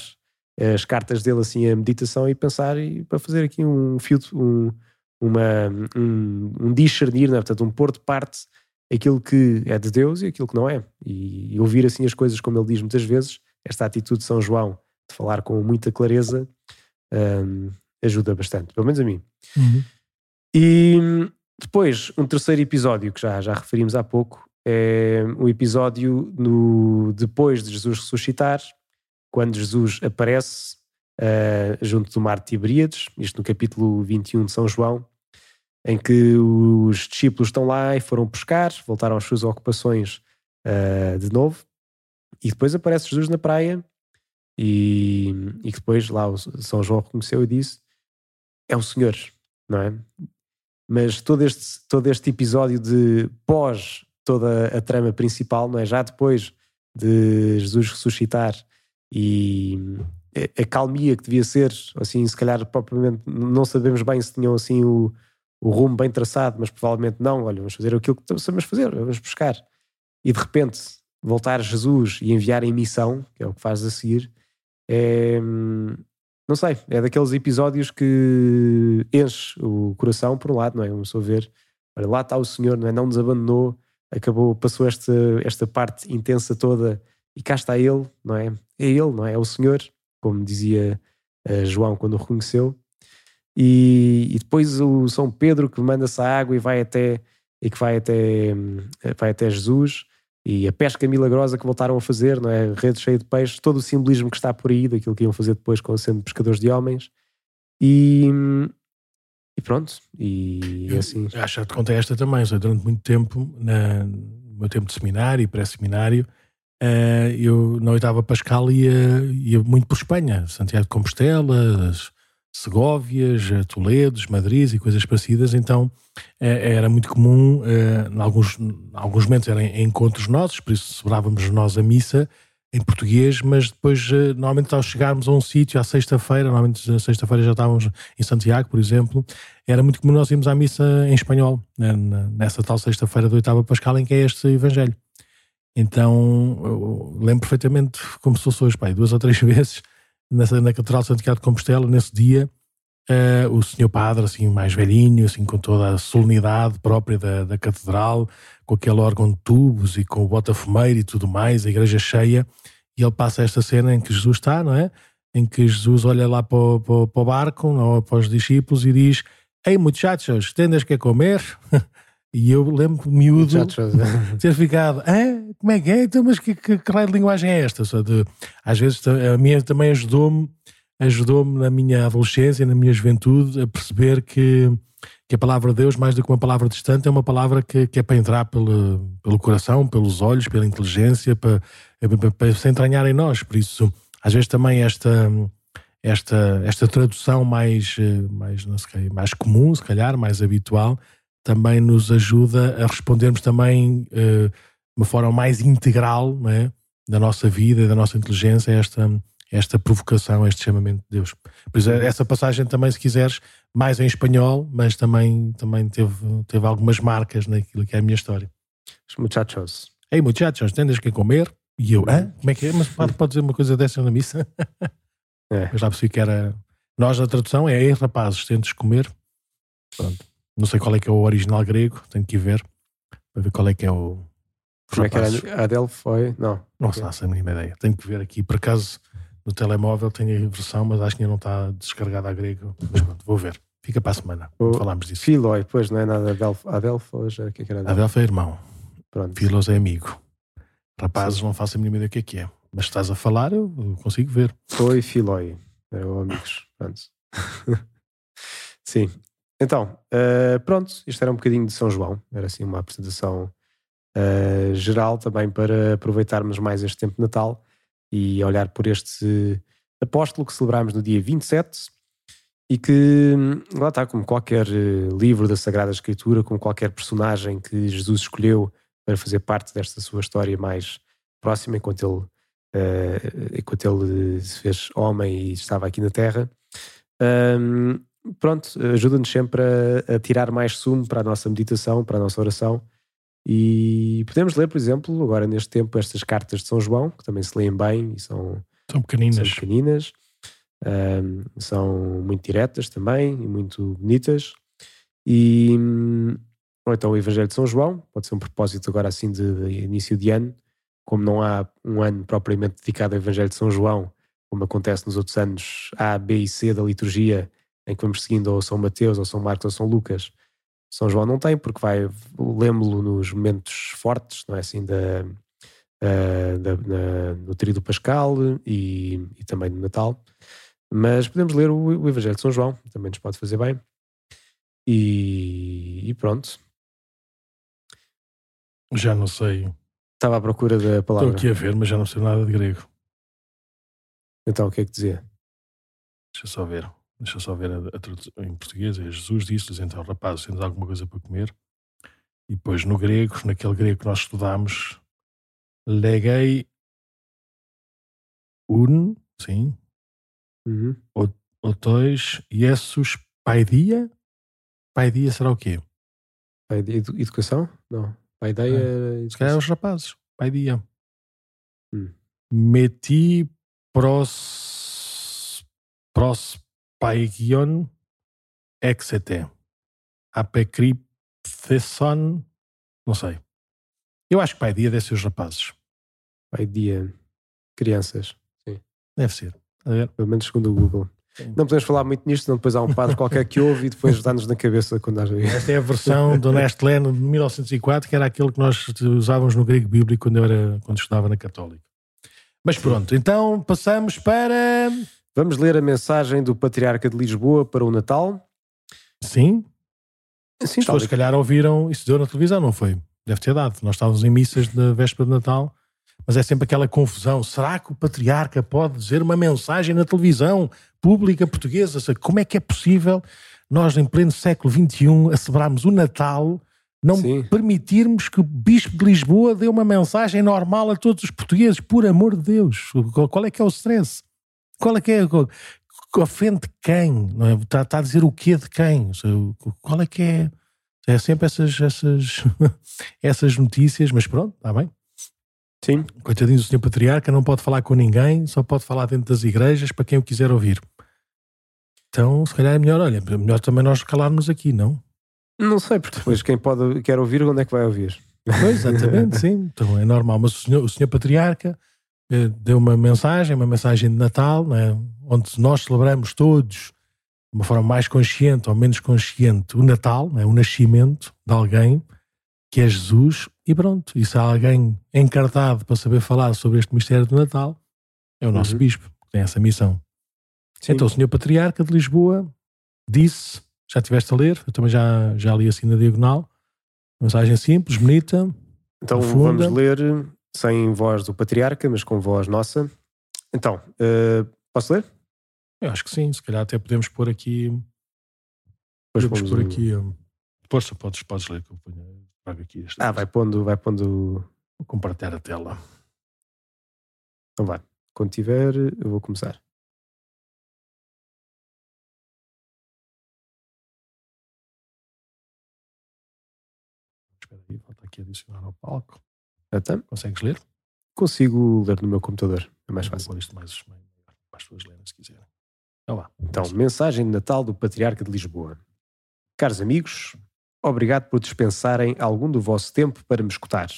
as cartas dele assim a meditação e pensar e para fazer aqui um fio um, uma, um, um discernir, né? portanto um pôr de parte aquilo que é de Deus e aquilo que não é e ouvir assim as coisas como ele diz muitas vezes esta atitude de São João de falar com muita clareza um, ajuda bastante, pelo menos a mim uhum. e depois um terceiro episódio que já, já referimos há pouco é um episódio no, depois de Jesus ressuscitar quando Jesus aparece uh, junto do mar de Tiberíades, isto no capítulo 21 de São João, em que os discípulos estão lá e foram pescar, voltaram às suas ocupações uh, de novo, e depois aparece Jesus na praia e, e depois lá o São João reconheceu e disse é o Senhor, não é? Mas todo este, todo este episódio de pós toda a trama principal, não é? Já depois de Jesus ressuscitar e a calmia que devia ser, assim, se calhar propriamente não sabemos bem se tinham assim o, o rumo bem traçado, mas provavelmente não. Olha, vamos fazer aquilo que sabemos fazer, vamos buscar. E de repente voltar Jesus e enviar em missão, que é o que faz a seguir, é, não sei, é daqueles episódios que enche o coração, por um lado, não é? Vamos só ver, olha, lá está o Senhor, não é? Não nos abandonou, acabou, passou esta, esta parte intensa toda e cá está Ele, não é? É Ele, não é? É o Senhor como dizia uh, João quando o reconheceu. E, e, depois o São Pedro que manda-se a água e vai até e que vai até, vai até Jesus e a pesca milagrosa que voltaram a fazer, não é? Rede cheia de peixes, todo o simbolismo que está por aí daquilo que iam fazer depois com sendo pescadores de homens. E, e pronto, e eu, assim. Que te contei esta também, seja, durante muito tempo, na, no meu tempo de seminário e pré-seminário, uh, eu na oitava Pascal ia, ia muito por Espanha, Santiago de Compostela, Segóvias, Toledos, Madrid e coisas parecidas, então eh, era muito comum, eh, em alguns, em alguns momentos eram encontros nossos, por isso celebrávamos nós a missa em português, mas depois, eh, normalmente, ao chegarmos a um sítio à sexta-feira, normalmente na sexta-feira já estávamos em Santiago, por exemplo, era muito comum nós irmos à missa em espanhol, né, nessa tal sexta-feira do oitava Pascal, em que é este Evangelho. Então, lembro perfeitamente como se fosse hoje, pai, duas ou três <laughs> vezes, nessa, na Catedral de Santiago de Compostela, nesse dia, uh, o senhor padre, assim, mais velhinho, assim, com toda a solenidade própria da, da Catedral, com aquele órgão de tubos e com o bota-fumeiro e tudo mais, a igreja cheia, e ele passa esta cena em que Jesus está, não é? Em que Jesus olha lá para o, para, para o barco, não, para os discípulos e diz: Ei, muchachos, tendes que comer? <laughs> E eu lembro miúdo <laughs> ter ficado, ah, como é que é? Então, mas que, que, que raio de linguagem é esta? Só de, às vezes a minha também ajudou-me ajudou-me na minha adolescência, na minha juventude, a perceber que que a palavra de Deus, mais do que uma palavra distante, é uma palavra que, que é para entrar pelo, pelo coração, pelos olhos, pela inteligência, para, para, para se entranhar em nós. Por isso, às vezes também esta, esta, esta tradução mais, mais, não sei, mais comum, se calhar, mais habitual, também nos ajuda a respondermos também uh, de uma forma mais integral não é? da nossa vida, da nossa inteligência, a esta, esta provocação, este chamamento de Deus. Por isso, essa passagem também, se quiseres, mais em espanhol, mas também, também teve, teve algumas marcas naquilo que é a minha história. Os muchachos. Ei, muchachos, tendes que comer? E eu, hã? Como é que é? Mas pode, pode dizer uma coisa dessa na missa? É. Eu já percebi que era. Nós, na tradução, é ei, rapazes, tendes comer. Pronto. Não sei qual é que é o original grego, tenho que ir ver para ver qual é que é o. Como é que era? Adele foi? Não. Não faço a mínima ideia. Tenho que ver aqui. Por acaso, no telemóvel tem a versão, mas acho que ainda não está descarregada a grego. Mas pronto, vou ver. Fica para a semana. O Falámos disso. Filoi, pois não é nada Adelfo. Adelfo, já que era Adelfo é irmão. Pronto. Filos é amigo. Rapazes, Sim. não faço a mínima ideia do que é que é. Mas estás a falar, eu consigo ver. Foi Filoi. Eram amigos. Pronto. <laughs> Sim. Então, uh, pronto, isto era um bocadinho de São João, era assim uma apresentação uh, geral também para aproveitarmos mais este tempo de Natal e olhar por este apóstolo que celebramos no dia 27 e que, lá está, como qualquer eh, livro da Sagrada Escritura, como qualquer personagem que Jesus escolheu para fazer parte desta sua história mais próxima, enquanto ele, uh, enquanto ele se fez homem e estava aqui na Terra. Um, pronto, ajuda-nos sempre a, a, tirar mais sumo para a nossa meditação, para a nossa oração. E podemos ler, por exemplo, agora neste tempo, estas cartas de São João, que também se leem bem e são, são pequeninas. São, pequeninas, um, são muito diretas também e muito bonitas. E ou então o Evangelho de São João, pode ser um propósito agora assim de, de início de ano, como não há um ano propriamente dedicado ao Evangelho de São João, como acontece nos outros anos A, B e C da liturgia, em que vamos seguindo ou São Mateus, ou São Marcos, ou São Lucas. São João não tem, porque vai lembro-lo nos momentos fortes, não é assim, da, da na, no tríodo pascal e, e, também no Natal. Mas podemos ler o, o, Evangelho de São João, também nos pode fazer bem. E, e pronto. Já não sei. Estava à procura da palavra. Estou aqui a ver, mas já não sei nada de grego. Então, o que é que dizia? Deixa eu só ver. Deixa eu só ver a, a tradução em português. É Jesus disse-lhes então, rapazes, tens alguma coisa para comer? E depois no grego, naquele grego que nós estudámos, legei un, sim, uhum. otois, Jesus paidia? Paidia será o quê? Paidia, educação? Não. Paideia é. Se calhar os rapazes. Paidia. Hum. Meti pros, pros Paigion exete. Apecriptheson. Não sei. Eu acho que pai dia deve ser os rapazes. Pai dia. Crianças. Sim. Deve ser. Pelo menos segundo o Google. Sim. Não podemos falar muito nisto, senão depois há um padre qualquer que ouve e depois dá-nos na cabeça quando haja Esta é a versão do Nestlé de 1904, que era aquele que nós usávamos no grego bíblico quando eu era, quando estudava na Católica. Mas pronto, então passamos para. Vamos ler a mensagem do Patriarca de Lisboa para o Natal. Sim. Sim, As pessoas se calhar ouviram, isso deu na televisão, não foi? Deve ter dado. Nós estávamos em missas na véspera de Natal mas é sempre aquela confusão. Será que o patriarca pode dizer uma mensagem na televisão pública portuguesa? Como é que é possível nós, em pleno século XXI, a celebrarmos o Natal, não Sim. permitirmos que o Bispo de Lisboa dê uma mensagem normal a todos os portugueses? Por amor de Deus, qual é que é o stress? Qual é que é? Ofende quem? Não é? está, está a dizer o quê de quem? Qual é que é? É sempre essas, essas, <laughs> essas notícias, mas pronto, está bem. Sim. Coitadinho do senhor patriarca, não pode falar com ninguém, só pode falar dentro das igrejas para quem o quiser ouvir. Então, se calhar é melhor, olha, é melhor também nós calarmos aqui, não? Não sei, porque depois quem pode, quer ouvir, onde é que vai ouvir? Pois, exatamente, <laughs> sim. Então é normal. Mas o senhor, o senhor patriarca deu uma mensagem, uma mensagem de Natal, né, onde nós celebramos todos de uma forma mais consciente ou menos consciente o Natal, né, o nascimento de alguém que é Jesus, e pronto. E se há alguém encartado para saber falar sobre este mistério do Natal, é o nosso uhum. bispo, que tem essa missão. Sim. Então, o senhor Patriarca de Lisboa disse, já estiveste a ler, eu também já, já li assim na diagonal, mensagem simples, bonita. Então profunda. vamos ler sem voz do Patriarca, mas com voz nossa. Então, uh, posso ler? Eu acho que sim, se calhar até podemos pôr aqui. Depois podemos pôr aqui. Força, podes, podes ler que eu ponho. Trago aqui este. Ah, vai pondo, vai pondo. Vou compartilhar a tela. Então vai. Quando tiver, eu vou começar. Espera aí, falta aqui adicionar ao palco. Então, Consegues ler? Consigo ler no meu computador. É mais fácil. Vou isto mais, mais para as pessoas lerem se quiserem. Então, então mensagem de Natal do Patriarca de Lisboa. Caros amigos, Obrigado por dispensarem algum do vosso tempo para me escutar.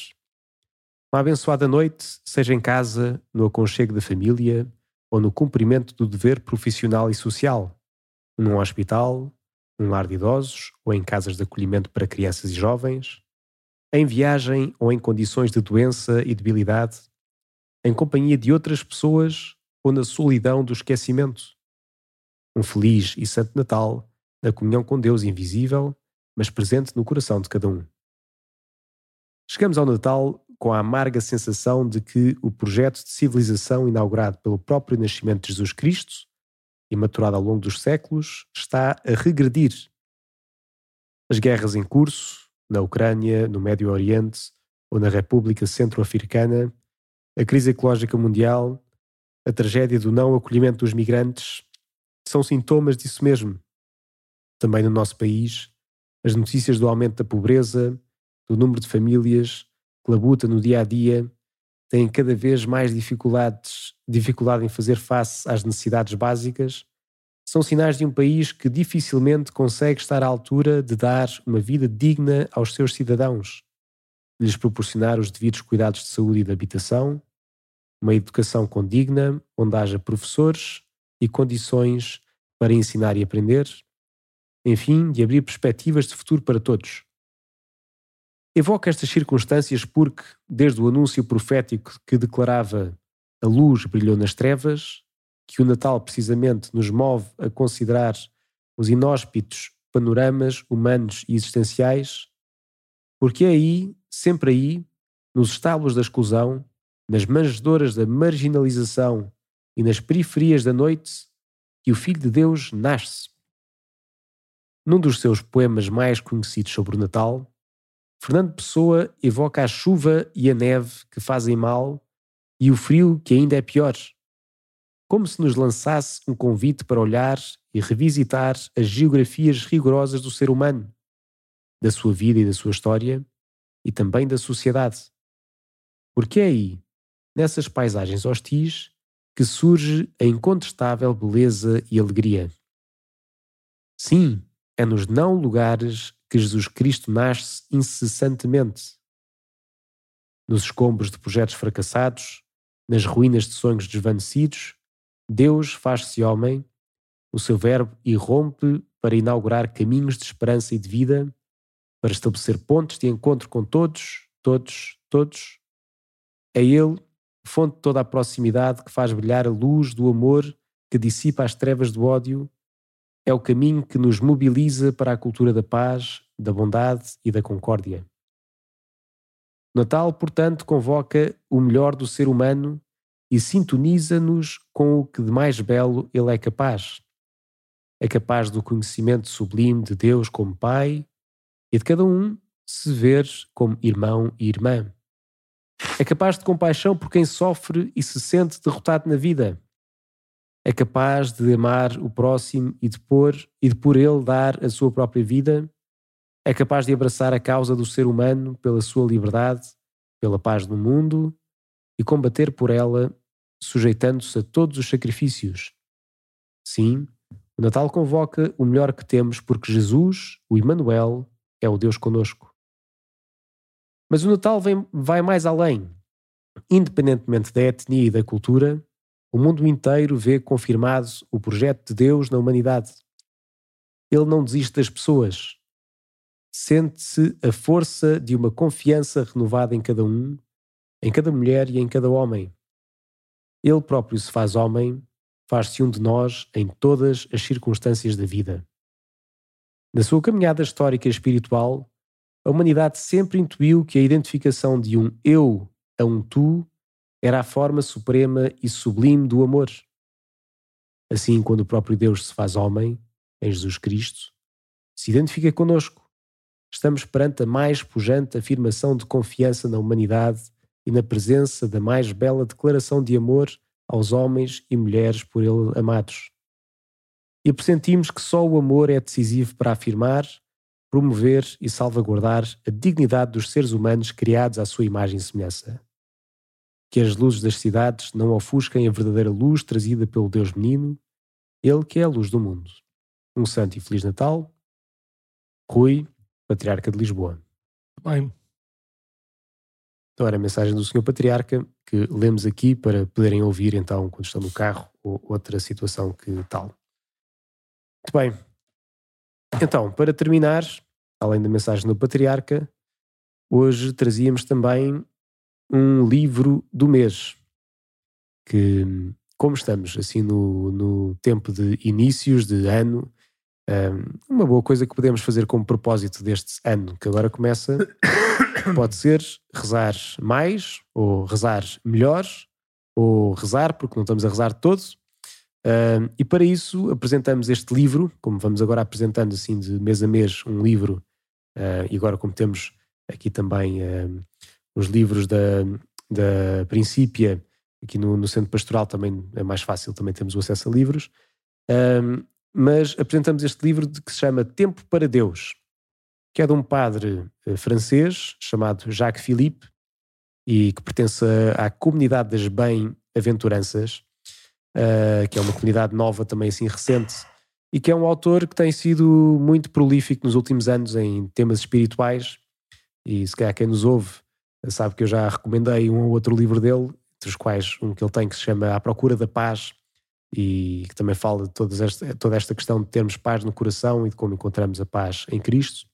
Uma abençoada noite, seja em casa, no aconchego da família ou no cumprimento do dever profissional e social, num hospital, num lar de idosos ou em casas de acolhimento para crianças e jovens, em viagem ou em condições de doença e debilidade, em companhia de outras pessoas ou na solidão do esquecimento. Um feliz e santo Natal na comunhão com Deus invisível mas presente no coração de cada um. Chegamos ao Natal com a amarga sensação de que o projeto de civilização inaugurado pelo próprio nascimento de Jesus Cristo e maturado ao longo dos séculos está a regredir. As guerras em curso, na Ucrânia, no Médio Oriente ou na República Centro-Africana, a crise ecológica mundial, a tragédia do não acolhimento dos migrantes, são sintomas disso mesmo. Também no nosso país, as notícias do aumento da pobreza, do número de famílias que labuta no dia a dia, têm cada vez mais dificuldades, dificuldade em fazer face às necessidades básicas, são sinais de um país que dificilmente consegue estar à altura de dar uma vida digna aos seus cidadãos, lhes proporcionar os devidos cuidados de saúde e de habitação, uma educação condigna, onde haja professores e condições para ensinar e aprender, enfim, de abrir perspectivas de futuro para todos. Evoco estas circunstâncias porque, desde o anúncio profético que declarava a luz brilhou nas trevas, que o Natal precisamente nos move a considerar os inóspitos panoramas humanos e existenciais, porque é aí, sempre aí, nos estábulos da exclusão, nas manjedoras da marginalização e nas periferias da noite, que o Filho de Deus nasce num dos seus poemas mais conhecidos sobre o Natal, Fernando Pessoa evoca a chuva e a neve que fazem mal e o frio que ainda é pior. Como se nos lançasse um convite para olhar e revisitar as geografias rigorosas do ser humano, da sua vida e da sua história, e também da sociedade. Porque é aí, nessas paisagens hostis, que surge a incontestável beleza e alegria. Sim, é nos não lugares que Jesus Cristo nasce incessantemente. Nos escombros de projetos fracassados, nas ruínas de sonhos desvanecidos, Deus faz-se homem, o seu verbo irrompe para inaugurar caminhos de esperança e de vida, para estabelecer pontos de encontro com todos, todos, todos. É Ele, fonte de toda a proximidade, que faz brilhar a luz do amor que dissipa as trevas do ódio. É o caminho que nos mobiliza para a cultura da paz, da bondade e da concórdia. Natal, portanto, convoca o melhor do ser humano e sintoniza-nos com o que de mais belo ele é capaz. É capaz do conhecimento sublime de Deus como Pai e de cada um se ver como irmão e irmã. É capaz de compaixão por quem sofre e se sente derrotado na vida. É capaz de amar o próximo e de pôr e de por ele dar a sua própria vida é capaz de abraçar a causa do ser humano pela sua liberdade, pela paz do mundo e combater por ela, sujeitando-se a todos os sacrifícios. Sim, o Natal convoca o melhor que temos porque Jesus, o Emmanuel, é o Deus conosco. Mas o Natal vem, vai mais além. Independentemente da etnia e da cultura, o mundo inteiro vê confirmado o projeto de Deus na humanidade. Ele não desiste das pessoas, sente-se a força de uma confiança renovada em cada um, em cada mulher e em cada homem. Ele próprio se faz homem, faz-se um de nós em todas as circunstâncias da vida. Na sua caminhada histórica e espiritual, a humanidade sempre intuiu que a identificação de um eu a um tu era a forma suprema e sublime do amor. Assim, quando o próprio Deus se faz homem, em Jesus Cristo, se identifica conosco estamos perante a mais pujante afirmação de confiança na humanidade e na presença da mais bela declaração de amor aos homens e mulheres por ele amados. E pressentimos que só o amor é decisivo para afirmar, promover e salvaguardar a dignidade dos seres humanos criados à sua imagem e semelhança. Que as luzes das cidades não ofusquem a verdadeira luz trazida pelo Deus Menino, Ele que é a luz do mundo. Um santo e feliz Natal. Rui, Patriarca de Lisboa. Bem. Então era a mensagem do Senhor Patriarca que lemos aqui para poderem ouvir então quando estão no carro ou outra situação que tal. Muito bem. Então, para terminar, além da mensagem do Patriarca, hoje trazíamos também um livro do mês que, como estamos assim no, no tempo de inícios de ano, uma boa coisa que podemos fazer como propósito deste ano que agora começa <laughs> pode ser rezar mais, ou rezar melhor, ou rezar, porque não estamos a rezar todos. e para isso apresentamos este livro, como vamos agora apresentando assim de mês a mês um livro, uh, e agora como temos aqui também uh, os livros da, da Princípia, aqui no, no Centro Pastoral também é mais fácil, também temos o acesso a livros mas apresentamos este livro de, que se chama Tempo para Deus, que é de um padre eh, francês chamado Jacques Philippe e que pertence à comunidade das bem-aventuranças, uh, que é uma comunidade nova também assim recente e que é um autor que tem sido muito prolífico nos últimos anos em temas espirituais e se calhar quem nos ouve sabe que eu já recomendei um ou outro livro dele, entre os quais um que ele tem que se chama A Procura da Paz e que também fala de esta, toda esta questão de termos paz no coração e de como encontramos a paz em Cristo.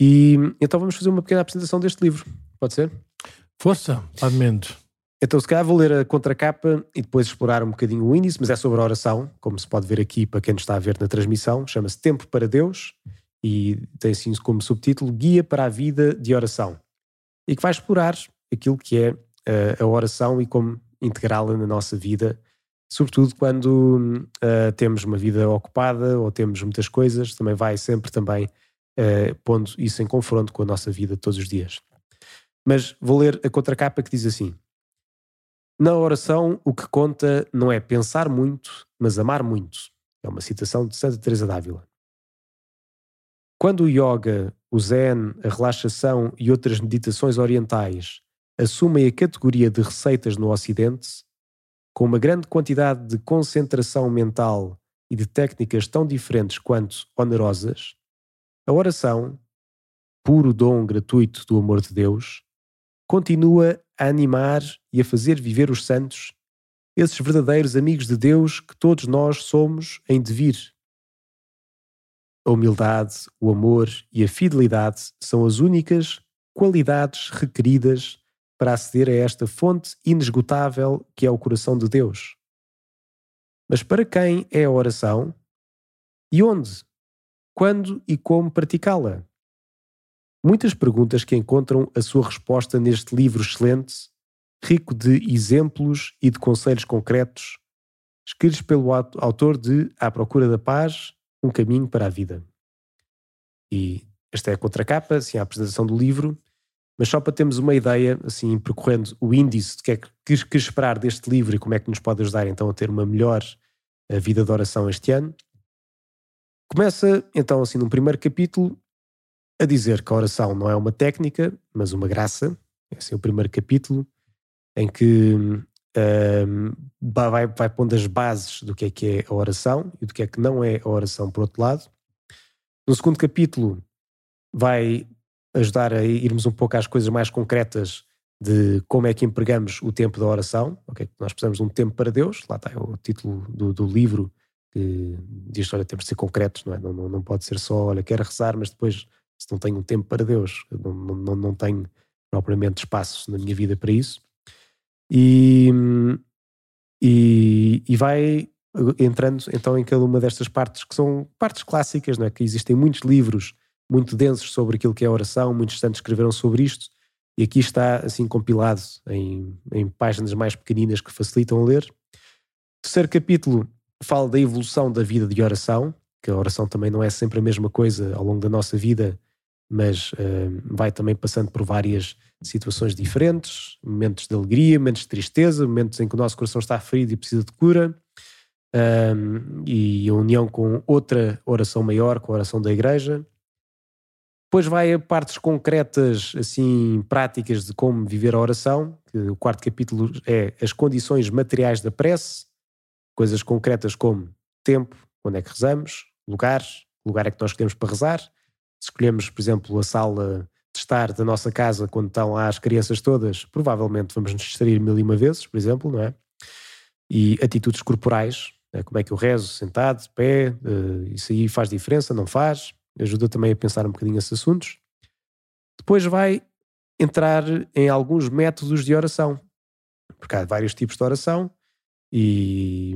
E então vamos fazer uma pequena apresentação deste livro, pode ser? Força, Padmento. Então, se calhar vou ler a contracapa e depois explorar um bocadinho o índice, mas é sobre a oração, como se pode ver aqui para quem nos está a ver na transmissão. Chama-se Tempo para Deus e tem assim como subtítulo Guia para a Vida de Oração. E que vai explorar aquilo que é uh, a oração e como integrá-la na nossa vida sobretudo quando uh, temos uma vida ocupada ou temos muitas coisas, também vai sempre também uh, pondo isso em confronto com a nossa vida todos os dias. Mas vou ler a contracapa que diz assim: Na oração, o que conta não é pensar muito, mas amar muito. É uma citação de Santa Teresa d'Ávila. Quando o yoga, o zen, a relaxação e outras meditações orientais assumem a categoria de receitas no Ocidente, com uma grande quantidade de concentração mental e de técnicas tão diferentes quanto onerosas, a oração, puro dom gratuito do amor de Deus, continua a animar e a fazer viver os santos esses verdadeiros amigos de Deus que todos nós somos em devir. A humildade, o amor e a fidelidade são as únicas qualidades requeridas para aceder a esta fonte inesgotável que é o coração de Deus. Mas para quem é a oração? E onde? Quando e como praticá-la? Muitas perguntas que encontram a sua resposta neste livro excelente, rico de exemplos e de conselhos concretos, escritos pelo autor de À Procura da Paz, Um Caminho para a Vida. E esta é a contracapa, assim, a apresentação do livro, mas só para termos uma ideia, assim, percorrendo o índice de que é que, que esperar deste livro e como é que nos pode ajudar então a ter uma melhor eh, vida de oração este ano. Começa então assim num primeiro capítulo a dizer que a oração não é uma técnica, mas uma graça. Esse é o primeiro capítulo, em que um, vai, vai pondo as bases do que é que é a oração e do que é que não é a oração, por outro lado. No segundo capítulo, vai ajudar a irmos um pouco às coisas mais concretas de como é que empregamos o tempo da oração. Okay? Nós precisamos de um tempo para Deus, lá está o título do, do livro que diz: olha, temos de ser concretos, não é? Não, não, não pode ser só, olha, quero rezar, mas depois se não tenho tempo para Deus, não, não, não tenho propriamente espaço na minha vida para isso. E, e, e, vai entrando então em cada uma destas partes que são partes clássicas, não é? que existem muitos livros muito densos sobre aquilo que é oração, muitos santos escreveram sobre isto, e aqui está assim compilado em, em páginas mais pequeninas que facilitam ler. Terceiro capítulo fala da evolução da vida de oração, que a oração também não é sempre a mesma coisa ao longo da nossa vida, mas uh, vai também passando por várias situações diferentes, momentos de alegria, momentos de tristeza, momentos em que o nosso coração está ferido e precisa de cura, um, e a união com outra oração maior, com a oração da igreja. Depois vai a partes concretas, assim, práticas de como viver a oração, o quarto capítulo é as condições materiais da prece, coisas concretas como tempo, quando é que rezamos, lugar, lugar é que nós escolhemos para rezar, se escolhemos, por exemplo, a sala de estar da nossa casa quando estão lá as crianças todas, provavelmente vamos nos distrair mil e uma vezes, por exemplo, não é? E atitudes corporais, né? como é que eu rezo, sentado, pé, uh, isso aí faz diferença, não faz? Ajuda também a pensar um bocadinho esses assuntos. Depois vai entrar em alguns métodos de oração, porque há vários tipos de oração e,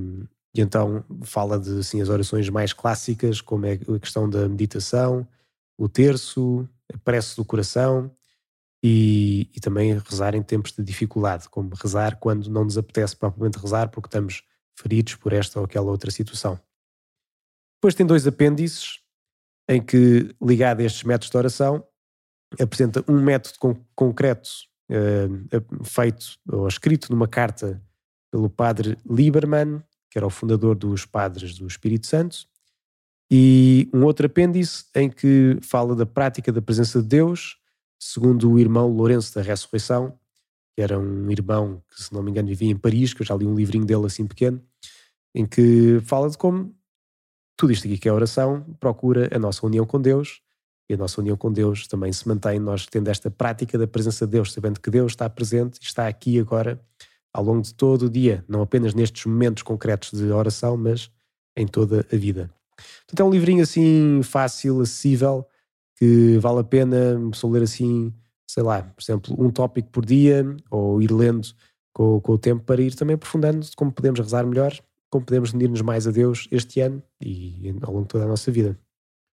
e então fala de assim, as orações mais clássicas, como é a questão da meditação, o terço, a prece do coração e, e, também rezar em tempos de dificuldade, como rezar quando não nos apetece propriamente rezar porque estamos feridos por esta ou aquela outra situação. Depois tem dois apêndices em que, ligado a estes métodos de oração, apresenta um método con concreto uh, feito ou escrito numa carta pelo padre Lieberman, que era o fundador dos Padres do Espírito Santo, e um outro apêndice em que fala da prática da presença de Deus, segundo o irmão Lourenço da Ressurreição, que era um irmão que, se não me engano, vivia em Paris, que eu já li um livrinho dele assim pequeno, em que fala de como tudo isto aqui que é oração procura a nossa união com Deus e a nossa união com Deus também se mantém nós tendo esta prática da presença de Deus, sabendo que Deus está presente e está aqui agora ao longo de todo o dia, não apenas nestes momentos concretos de oração, mas em toda a vida. Portanto, é um livrinho assim fácil, acessível, que vale a pena pessoa ler assim, sei lá, por exemplo, um tópico por dia, ou ir lendo com, com o tempo para ir também aprofundando como podemos rezar melhor, como podemos unir-nos mais a Deus este ano e ao longo de toda a nossa vida.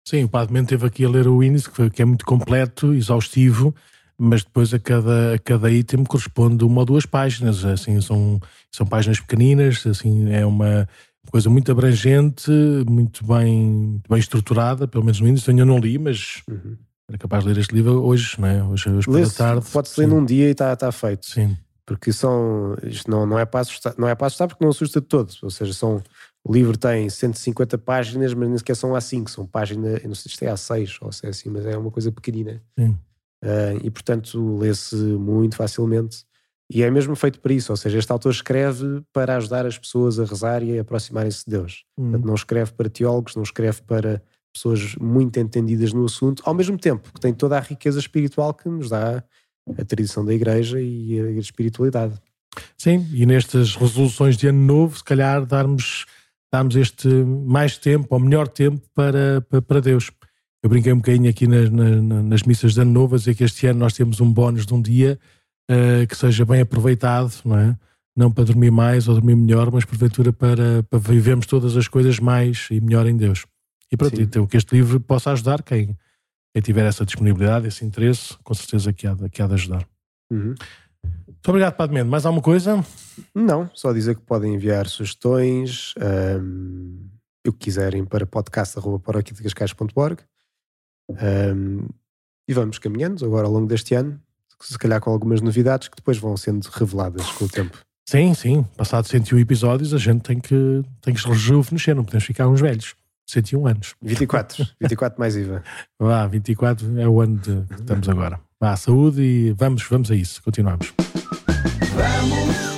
Sim, o Padre Mendo teve aqui a ler o índice, que é muito completo, exaustivo, mas depois a cada, a cada item corresponde uma ou duas páginas, assim, são, são páginas pequeninas, assim, é uma, coisa muito abrangente, muito bem, muito bem estruturada, pelo menos no índice. Ainda não li, mas uhum. era capaz de ler este livro hoje, não é? Hoje, hoje pela tarde. Pode-se ler num dia e está tá feito. Sim. Porque são, isto não, não, é para assustar, não é para assustar porque não assusta de todos. Ou seja, são, o livro tem 150 páginas, mas nem sequer são A5, são páginas, não sei se é A6 ou se é assim, mas é uma coisa pequenina. Sim. Uh, e portanto lê-se muito facilmente. E é mesmo feito para isso, ou seja, este autor escreve para ajudar as pessoas a rezar e a aproximarem-se de Deus. Hum. Portanto, não escreve para teólogos, não escreve para pessoas muito entendidas no assunto, ao mesmo tempo que tem toda a riqueza espiritual que nos dá a tradição da igreja e a espiritualidade. Sim, e nestas resoluções de ano novo, se calhar darmos, darmos este mais tempo, ou melhor tempo para, para, para Deus. Eu brinquei um bocadinho aqui nas, nas, nas, missas de ano novo a dizer que este ano nós temos um bónus de um dia uh, que seja bem aproveitado, não é? Não para dormir mais ou dormir melhor, mas porventura para, para vivermos todas as coisas mais e melhor em Deus. E pronto, então que este livro possa ajudar quem, quem tiver essa disponibilidade, esse interesse, com certeza que há, que há de ajudar. Uhum. Muito obrigado, Padre Mendes. Mais alguma coisa? Não, só dizer que podem enviar sugestões um, o que quiserem para podcast.paroquiadecascais.org um, e vamos caminhando agora ao longo deste ano, se calhar com algumas novidades que depois vão sendo reveladas com o tempo. Sim, sim. Passados 101 episódios, a gente tem que, tem que rejuvenescer, não podemos ficar uns velhos. 101 anos. 24, 24 <laughs> mais IVA. Vá, 24 é o ano de, que estamos agora. Vá, saúde e vamos, vamos a isso. Continuamos. Vamos